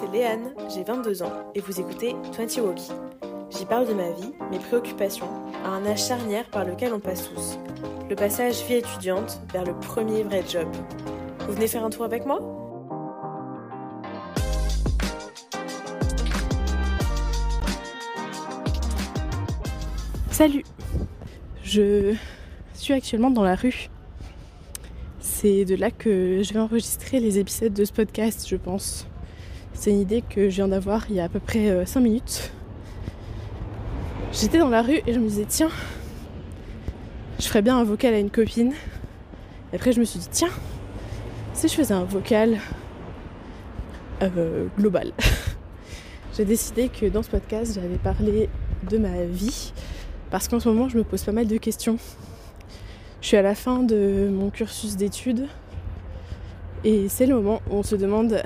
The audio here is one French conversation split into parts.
c'est Léane, j'ai 22 ans et vous écoutez 20 Walkie. J'y parle de ma vie, mes préoccupations, à un âge charnière par lequel on passe tous. Le passage vie étudiante vers le premier vrai job. Vous venez faire un tour avec moi? Salut Je suis actuellement dans la rue. C'est de là que je vais enregistrer les épisodes de ce podcast, je pense. C'est une idée que je viens d'avoir il y a à peu près 5 euh, minutes. J'étais dans la rue et je me disais, tiens, je ferais bien un vocal à une copine. Et après, je me suis dit, tiens, si je faisais un vocal euh, global. J'ai décidé que dans ce podcast, j'allais parler de ma vie parce qu'en ce moment, je me pose pas mal de questions. Je suis à la fin de mon cursus d'études et c'est le moment où on se demande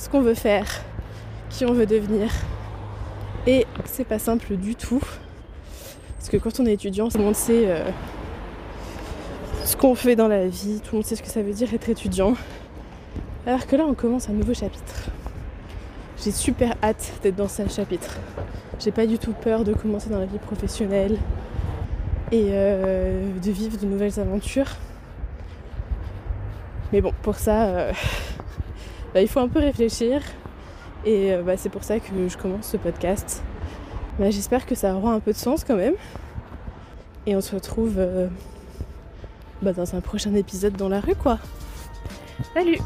ce qu'on veut faire, qui on veut devenir. Et c'est pas simple du tout. Parce que quand on est étudiant, tout le monde sait euh, ce qu'on fait dans la vie, tout le monde sait ce que ça veut dire être étudiant. Alors que là, on commence un nouveau chapitre. J'ai super hâte d'être dans ce chapitre. J'ai pas du tout peur de commencer dans la vie professionnelle et euh, de vivre de nouvelles aventures. Mais bon, pour ça, euh, bah, il faut un peu réfléchir. Et euh, bah, c'est pour ça que je commence ce podcast. Bah, j'espère que ça aura un peu de sens quand même. Et on se retrouve dans un prochain épisode dans la rue quoi. Salut